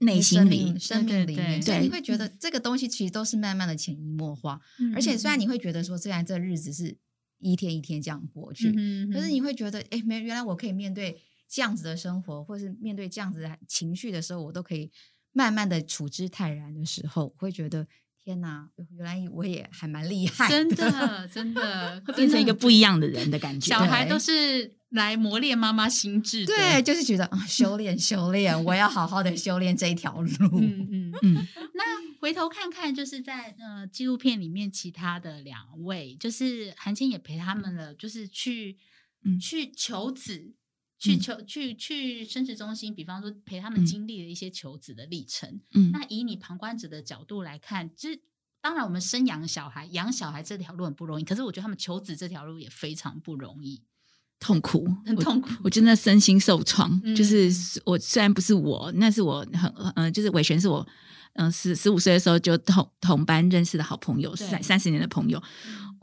内心里、生命里面。所以，你会觉得这个东西其实都是慢慢的潜移默化。而且虽然你会觉得说，虽然这日子是一天一天这样过去，可是你会觉得，哎，没原来我可以面对这样子的生活，或是面对这样子的情绪的时候，我都可以。慢慢的处之泰然的时候，会觉得天哪，原来我也还蛮厉害的，真的，真的会变成一个不一样的人的感觉。小孩都是来磨练妈妈心智的，对，就是觉得啊，修炼 修炼，我要好好的修炼这一条路。嗯嗯嗯。那回头看看，就是在呃纪录片里面，其他的两位，就是韩青也陪他们了，就是去、嗯、去求子。去求去去生殖中心，比方说陪他们经历了一些求子的历程。嗯，那以你旁观者的角度来看，其实当然我们生养小孩、养小孩这条路很不容易，可是我觉得他们求子这条路也非常不容易，痛苦，很痛苦。我，我真的身心受创。嗯、就是我虽然不是我，那是我很嗯、呃，就是伟璇是我嗯十十五岁的时候就同同班认识的好朋友，三三十年的朋友。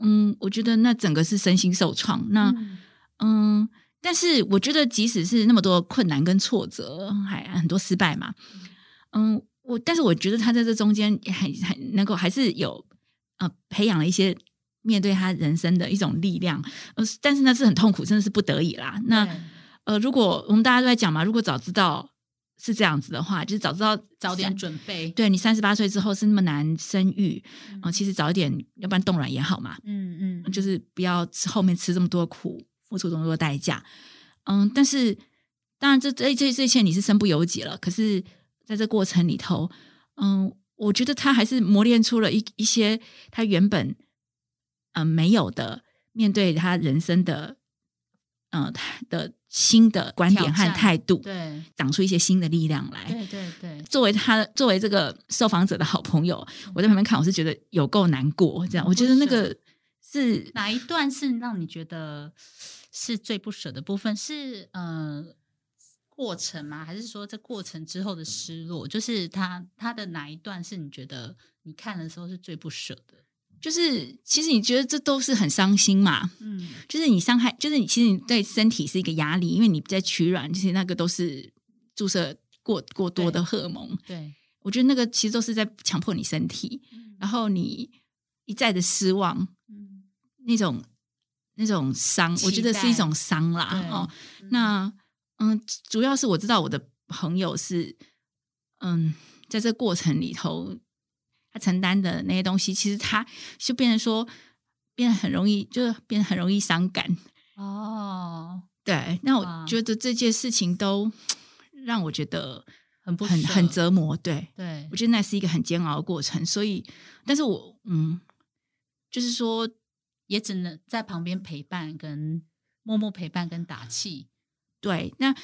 嗯，我觉得那整个是身心受创。那嗯。嗯但是我觉得，即使是那么多困难跟挫折，还很多失败嘛，嗯，我但是我觉得他在这中间还还能够还是有呃培养了一些面对他人生的一种力量，呃，但是那是很痛苦，真的是不得已啦。那呃，如果我们大家都在讲嘛，如果早知道是这样子的话，就是早知道早点准备，对你三十八岁之后是那么难生育，嗯、呃，其实早一点，要不然冻卵也好嘛，嗯嗯，就是不要吃后面吃这么多苦。付出这么多代价，嗯，但是当然这，这这这这些你是身不由己了。可是，在这过程里头，嗯，我觉得他还是磨练出了一一些他原本嗯没有的面对他人生的嗯的新的观点和态度，对，长出一些新的力量来。对对对，作为他作为这个受访者的好朋友，我在旁边看，我是觉得有够难过。这样，我觉得那个是哪一段是让你觉得？是最不舍的部分是呃过程吗？还是说这过程之后的失落？就是他他的哪一段是你觉得你看的时候是最不舍的？就是其实你觉得这都是很伤心嘛，嗯，就是你伤害，就是你其实你对身体是一个压力，因为你在取卵，其实那个都是注射过过多的荷尔蒙。对，对我觉得那个其实都是在强迫你身体，嗯、然后你一再的失望，嗯，那种。那种伤，我觉得是一种伤啦。哦，那嗯，主要是我知道我的朋友是嗯，在这过程里头，他承担的那些东西，其实他就变成说，变得很容易，就是变得很容易伤感。哦，对，那我觉得这件事情都 让我觉得很不很很折磨。对，对，我觉得那是一个很煎熬的过程。所以，但是我嗯，就是说。也只能在旁边陪伴，跟默默陪伴，跟打气。对，那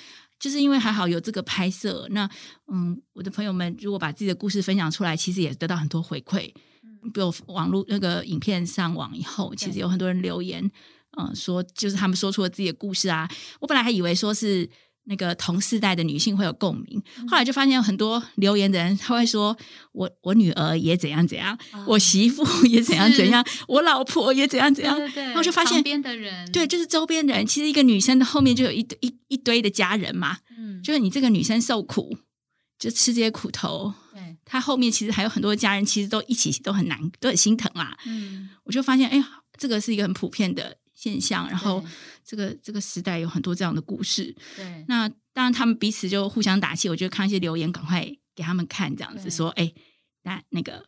就是因为还好有这个拍摄。那嗯，我的朋友们如果把自己的故事分享出来，其实也得到很多回馈。嗯，比如网络那个影片上网以后，其实有很多人留言，嗯，说就是他们说出了自己的故事啊。我本来还以为说是。那个同世代的女性会有共鸣，后来就发现有很多留言的人，他会说我我女儿也怎样怎样，哦、我媳妇也怎样怎样，我老婆也怎样怎样，对对对，然后就发现边的人，对，就是周边的人，其实一个女生的后面就有一堆一一堆的家人嘛，嗯，就是你这个女生受苦，就吃这些苦头，对，她后面其实还有很多家人，其实都一起都很难，都很心疼啊，嗯，我就发现，哎呀，这个是一个很普遍的现象，然后。这个这个时代有很多这样的故事，对。那当然，他们彼此就互相打气。我觉得看一些留言，赶快给他们看，这样子说，哎，那那个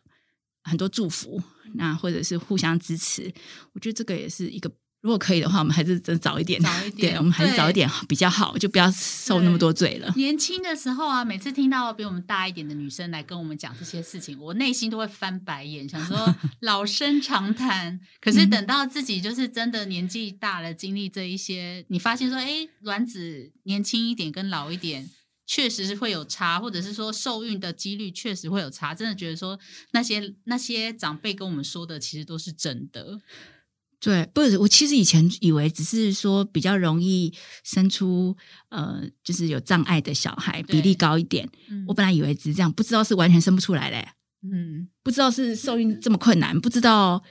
很多祝福，那或者是互相支持。我觉得这个也是一个。如果可以的话，我们还是真早一点，早一点，对，我们还是早一点比较好，就不要受那么多罪了。年轻的时候啊，每次听到比我们大一点的女生来跟我们讲这些事情，我内心都会翻白眼，想说 老生常谈。可是等到自己就是真的年纪大了，经历这一些，你发现说，哎，卵子年轻一点跟老一点确实是会有差，或者是说受孕的几率确实会有差。真的觉得说那些那些长辈跟我们说的，其实都是真的。对，不是我其实以前以为只是说比较容易生出呃，就是有障碍的小孩比例高一点。嗯、我本来以为只是这样，不知道是完全生不出来嘞。嗯，不知道是受孕这么困难，不知道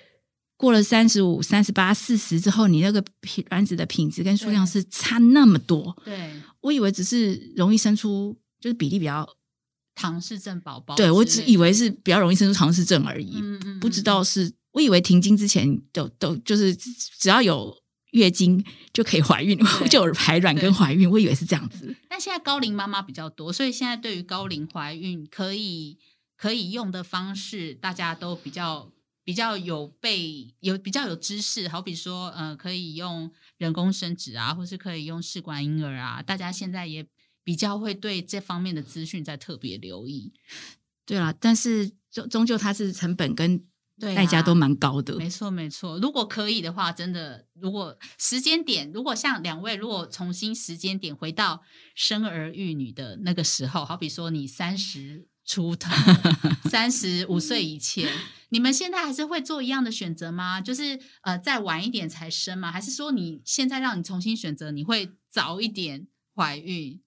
过了三十五、三十八、四十之后，你那个卵子的品质跟数量是差那么多。对，我以为只是容易生出就是比例比较唐氏症宝宝。对，我只以为是比较容易生出唐氏症而已，嗯嗯，不知道是。我以为停经之前都都就是只要有月经就可以怀孕，就有排卵跟怀孕。我以为是这样子。但现在高龄妈妈比较多，所以现在对于高龄怀孕可以可以用的方式，大家都比较比较有被有比较有知识。好比说，呃，可以用人工生殖啊，或是可以用试管婴儿啊。大家现在也比较会对这方面的资讯在特别留意。对啊，但是终终究它是成本跟。代价都蛮高的。没错，没错。如果可以的话，真的，如果时间点，如果像两位，如果重新时间点回到生儿育女的那个时候，好比说你三十出头，三十五岁以前，你们现在还是会做一样的选择吗？就是呃，再晚一点才生吗？还是说你现在让你重新选择，你会早一点怀孕？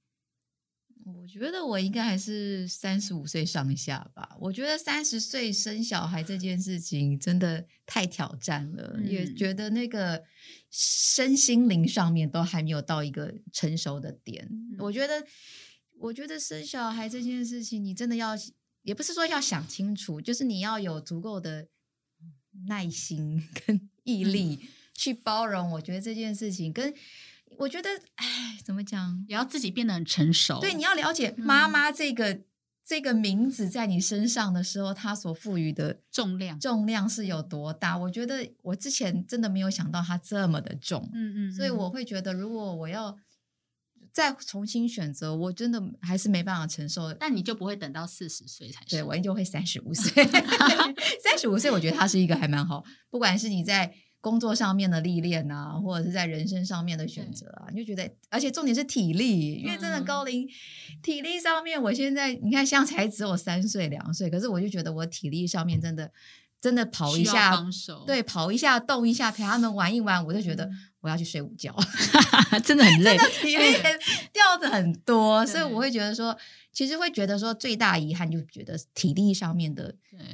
我觉得我应该还是三十五岁上下吧。我觉得三十岁生小孩这件事情真的太挑战了，嗯、也觉得那个身心灵上面都还没有到一个成熟的点。嗯、我觉得，我觉得生小孩这件事情，你真的要，也不是说要想清楚，就是你要有足够的耐心跟毅力去包容。我觉得这件事情跟。我觉得，哎，怎么讲？也要自己变得很成熟。对，你要了解妈妈这个、嗯、这个名字在你身上的时候，它所赋予的重量重量是有多大？我觉得我之前真的没有想到它这么的重。嗯，嗯嗯。所以我会觉得，如果我要再重新选择，我真的还是没办法承受。但你就不会等到四十岁才？对，我就会三十五岁。三十五岁，我觉得它是一个还蛮好。不管是你在。工作上面的历练啊，或者是在人生上面的选择啊，你就觉得，而且重点是体力，因为真的高龄，嗯、体力上面，我现在你看，像才只有三岁两岁，可是我就觉得我体力上面真的真的跑一下，对，跑一下动一下陪他们玩一玩，我就觉得我要去睡午觉，嗯、真的很累，真的体力掉的很多，所以我会觉得说，其实会觉得说最大遗憾就觉得体力上面的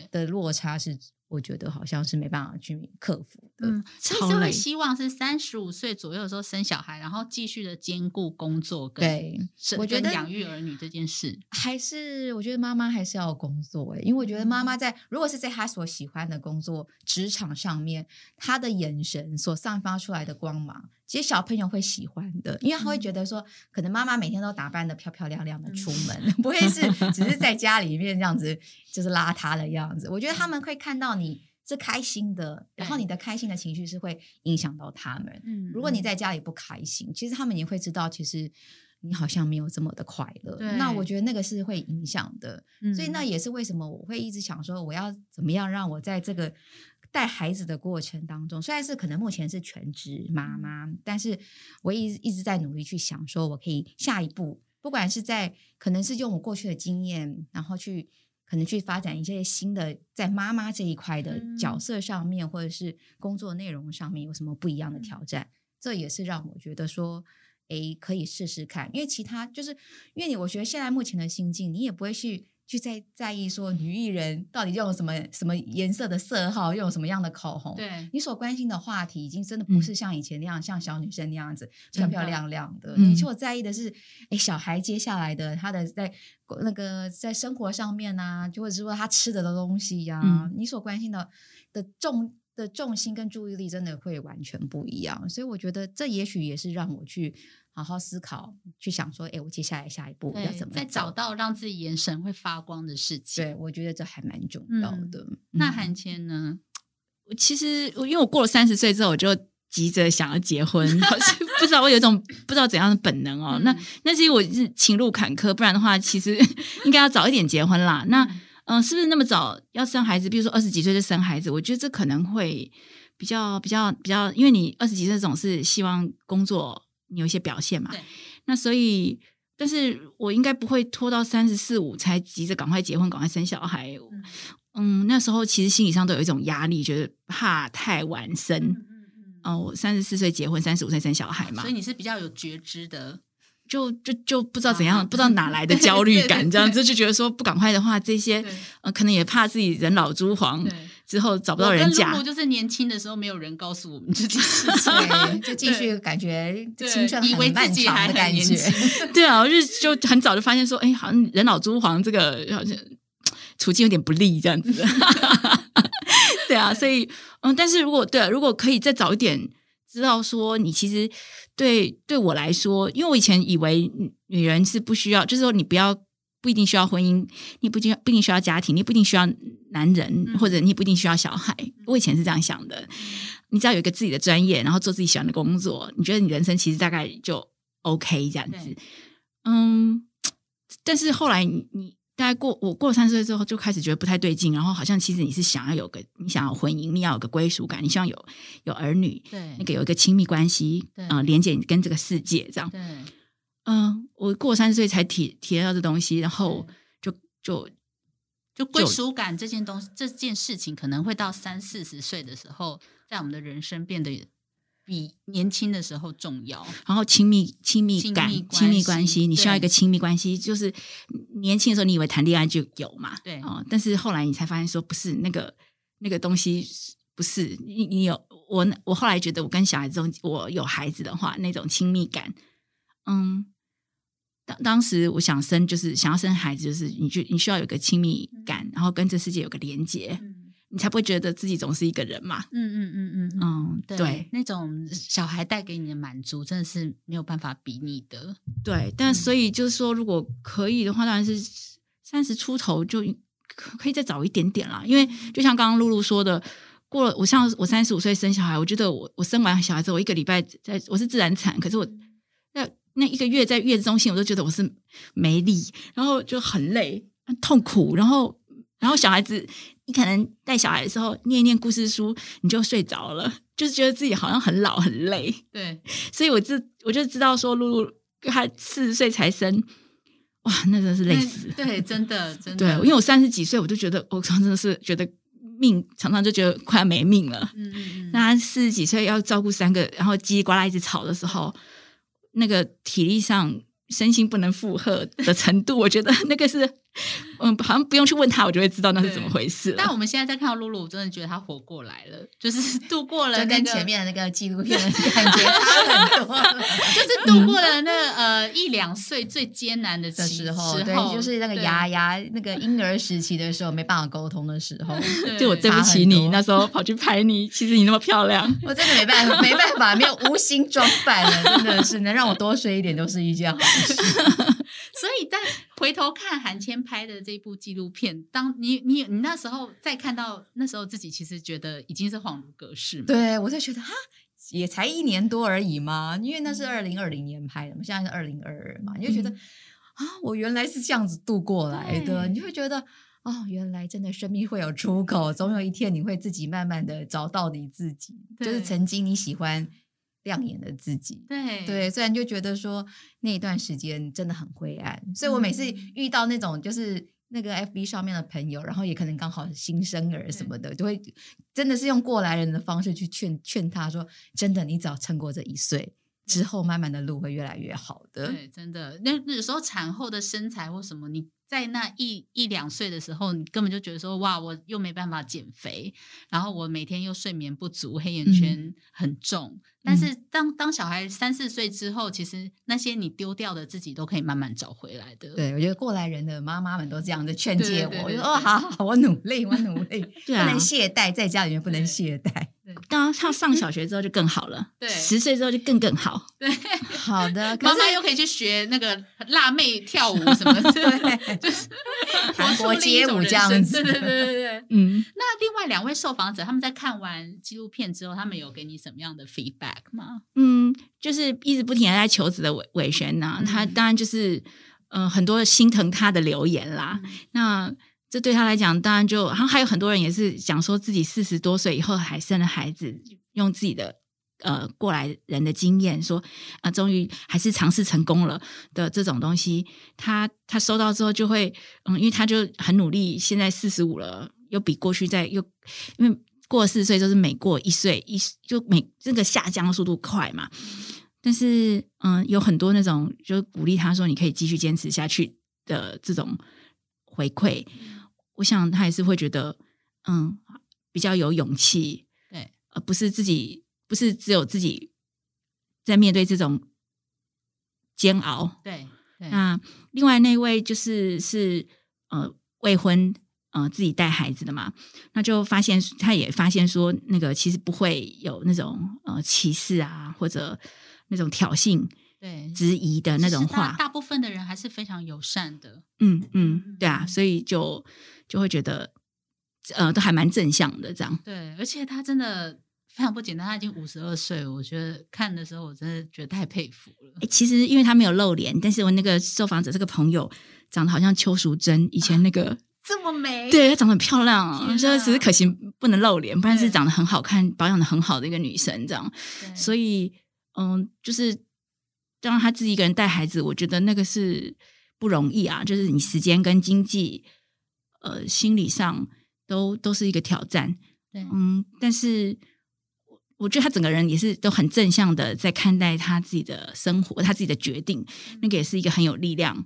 的落差是。我觉得好像是没办法去克服的。嗯，其实会希望是三十五岁左右的时候生小孩，然后继续的兼顾工作跟对，我觉得养育儿女这件事，还是我觉得妈妈还是要工作哎，因为我觉得妈妈在如果是在她所喜欢的工作职场上面，她的眼神所散发出来的光芒。其实小朋友会喜欢的，因为他会觉得说，可能妈妈每天都打扮得漂漂亮亮的出门，嗯、不会是 只是在家里面这样子，就是邋遢的样子。我觉得他们会看到你是开心的，然后你的开心的情绪是会影响到他们。嗯，如果你在家里不开心，其实他们也会知道，其实你好像没有这么的快乐。那我觉得那个是会影响的。所以那也是为什么我会一直想说，我要怎么样让我在这个。带孩子的过程当中，虽然是可能目前是全职妈妈，但是我一直一直在努力去想，说我可以下一步，不管是在可能是用我过去的经验，然后去可能去发展一些新的在妈妈这一块的角色上面，或者是工作内容上面有什么不一样的挑战，这也是让我觉得说，诶，可以试试看，因为其他就是因为你，我觉得现在目前的心境，你也不会去。去在在意说女艺人到底用什么什么颜色的色号，用什么样的口红？对，你所关心的话题已经真的不是像以前那样，嗯、像小女生那样子漂漂亮亮的。你所在意的是，哎，小孩接下来的他的在那个在生活上面啊，就或者是说他吃的的东西呀、啊，嗯、你所关心的的重的重心跟注意力真的会完全不一样。所以我觉得这也许也是让我去。好好思考，去想说，哎，我接下来下一步要怎么？再找到让自己眼神会发光的事情。对，我觉得这还蛮重要的。嗯、那韩谦呢？我其实，因为我过了三十岁之后，我就急着想要结婚，不知道我有一种不知道怎样的本能哦。嗯、那那其实我是情路坎坷，不然的话，其实 应该要早一点结婚啦。那嗯、呃，是不是那么早要生孩子？比如说二十几岁就生孩子，我觉得这可能会比较比较比较，因为你二十几岁总是希望工作。你有一些表现嘛？对，那所以，但是我应该不会拖到三十四五才急着赶快结婚、赶快生小孩。嗯，嗯，那时候其实心理上都有一种压力，觉得怕太晚生。嗯。哦，我三十四岁结婚，三十五岁生小孩嘛。所以你是比较有觉知的，就就就不知道怎样，啊、不知道哪来的焦虑感，这样子就觉得说不赶快的话，这些呃，可能也怕自己人老珠黄。之后找不到人嫁，就是年轻的时候没有人告诉我们这件事情，就继续感觉青春很漫长的感觉。对啊，我就就很早就发现说，哎，好像人老珠黄这个好像处境有点不利这样子。对啊，所以嗯，但是如果对啊，如果可以再早一点知道说，你其实对对我来说，因为我以前以为女人是不需要，就是说你不要。不一定需要婚姻，你不一定不一定需要家庭，你不一定需要男人，嗯、或者你不一定需要小孩。我以前是这样想的，嗯、你只要有一个自己的专业，然后做自己喜欢的工作，你觉得你人生其实大概就 OK 这样子。嗯，但是后来你你，大概过我过了三十岁之后，就开始觉得不太对劲，然后好像其实你是想要有个你想要婚姻，你要有个归属感，你希望有有儿女，对，那个有一个亲密关系，对，呃，连接你跟这个世界这样，对，嗯、呃，我过三十岁才体体验到这东西，然后就就就归属感这件东西这件事情，可能会到三四十岁的时候，在我们的人生变得。比年轻的时候重要，然后亲密亲密感、亲密关系，你需要一个亲密关系。就是年轻的时候，你以为谈恋爱就有嘛？对啊、哦，但是后来你才发现说不是那个那个东西，不是你你有我我后来觉得我跟小孩子中，我有孩子的话，那种亲密感，嗯，当当时我想生，就是想要生孩子，就是你就你需要有个亲密感，然后跟这世界有个连接。嗯你才不会觉得自己总是一个人嘛？嗯嗯嗯嗯嗯，对，对那种小孩带给你的满足，真的是没有办法比拟的。对，但所以就是说，如果可以的话，当然是三十出头就可以再早一点点啦。因为就像刚刚露露说的，过了我像我三十五岁生小孩，我觉得我我生完小孩之后，我一个礼拜在我是自然产，可是我那那一个月在月子中心，我都觉得我是没力，然后就很累、很痛苦，然后。然后小孩子，你可能带小孩的时候念一念故事书，你就睡着了，就是觉得自己好像很老很累。对，所以我就我就知道说，露露她四十岁才生，哇，那真的是累死。对，真的真的。对，因为我三十几岁，我就觉得我常常真的是觉得命常常就觉得快要没命了。嗯嗯嗯。那他四十几岁要照顾三个，然后叽里呱啦一直吵的时候，那个体力上。身心不能负荷的程度，我觉得那个是，嗯，好像不用去问他，我就会知道那是怎么回事。但我们现在在看到露露，我真的觉得她活过来了，就是 度过了、那个，就跟前面的那个纪录片的感觉差很多，就是度过了那呃一两岁最艰难的时时候，对，就是那个牙牙那个婴儿时期的时候没办法沟通的时候，就我对不起你，那时候跑去拍你，其实你那么漂亮，我真的没办法，没办法，没有无心装扮了，真的是能让我多睡一点都是一件好事。所以，在 回头看韩千拍的这部纪录片，当你你你那时候再看到那时候自己，其实觉得已经是恍如隔世。对，我就觉得哈，也才一年多而已嘛，因为那是二零二零年拍的嘛，现在是二零二二嘛，你就觉得、嗯、啊，我原来是这样子度过来的，你就会觉得哦，原来真的生命会有出口，总有一天你会自己慢慢的找到你自己，就是曾经你喜欢。亮眼的自己，对对，虽然就觉得说那一段时间真的很灰暗，所以我每次遇到那种就是那个 FB 上面的朋友，然后也可能刚好新生儿什么的，就会真的是用过来人的方式去劝劝他说：“真的，你只要撑过这一岁之后，慢慢的路会越来越好的。”对，真的，那有时候产后的身材或什么你。在那一一两岁的时候，你根本就觉得说哇，我又没办法减肥，然后我每天又睡眠不足，黑眼圈很重。嗯、但是当当小孩三四岁之后，其实那些你丢掉的自己都可以慢慢找回来的。对，我觉得过来人的妈妈们都这样子劝诫我，我说哦，好好，我努力，我努力，不能懈怠，在家里面不能懈怠。当他上小学之后就更好了，对，十岁之后就更更好。对，好的，妈妈又可以去学那个辣妹跳舞什么的，对，就是韩国街舞这样子。对对对对对，嗯。那另外两位受访者他们在看完纪录片之后，他们有给你什么样的 feedback 吗？嗯，就是一直不停的在求子的伟伟轩呐，他当然就是嗯、呃、很多心疼他的留言啦，嗯、那。这对他来讲，当然就，然后还有很多人也是讲说自己四十多岁以后还生了孩子，用自己的呃过来人的经验说，啊、呃，终于还是尝试成功了的这种东西，他他收到之后就会，嗯，因为他就很努力，现在四十五了，又比过去在又，因为过四十岁就是每过一岁一就每这个下降的速度快嘛，但是嗯，有很多那种就鼓励他说你可以继续坚持下去的这种回馈。我想他也是会觉得，嗯，比较有勇气，对，而不是自己，不是只有自己在面对这种煎熬，对。对，那另外那位就是是呃未婚，呃自己带孩子的嘛，那就发现他也发现说，那个其实不会有那种呃歧视啊，或者那种挑衅。对，质疑的那种话大，大部分的人还是非常友善的。嗯嗯，对啊，所以就就会觉得，呃，都还蛮正向的这样。对，而且他真的非常不简单，他已经五十二岁，我觉得看的时候我真的觉得太佩服了。欸，其实因为他没有露脸，但是我那个受访者这个朋友长得好像邱淑贞以前那个。这么美，对，她长得很漂亮啊，哪就只是可惜不能露脸，不然是长得很好看、保养的很好的一个女生，这样。所以，嗯，就是让她自己一个人带孩子，我觉得那个是不容易啊，就是你时间跟经济，呃，心理上都都是一个挑战。对，嗯，但是我我觉得他整个人也是都很正向的在看待他自己的生活，他自己的决定，那个也是一个很有力量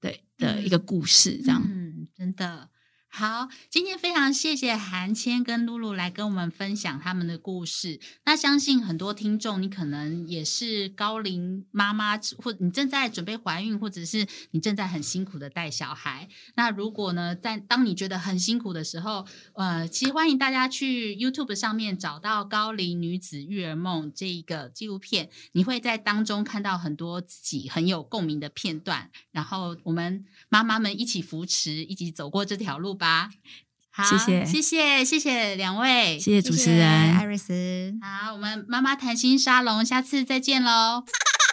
对的一个故事，这样。嗯真的好，今天非常谢谢韩谦跟露露来跟我们分享他们的故事。那相信很多听众，你可能也是高龄妈妈，或你正在准备怀孕，或者是你正在很辛苦的带小孩。那如果呢，在当你觉得很辛苦的时候，呃，其实欢迎大家去 YouTube 上面找到《高龄女子育儿梦》这一个纪录片，你会在当中看到很多自己很有共鸣的片段。然后我们妈妈们一起扶持，一起走过这条路吧吧。好，谢谢，谢谢，谢谢两位，谢谢主持人艾瑞斯。好，我们妈妈谈心沙龙，下次再见喽。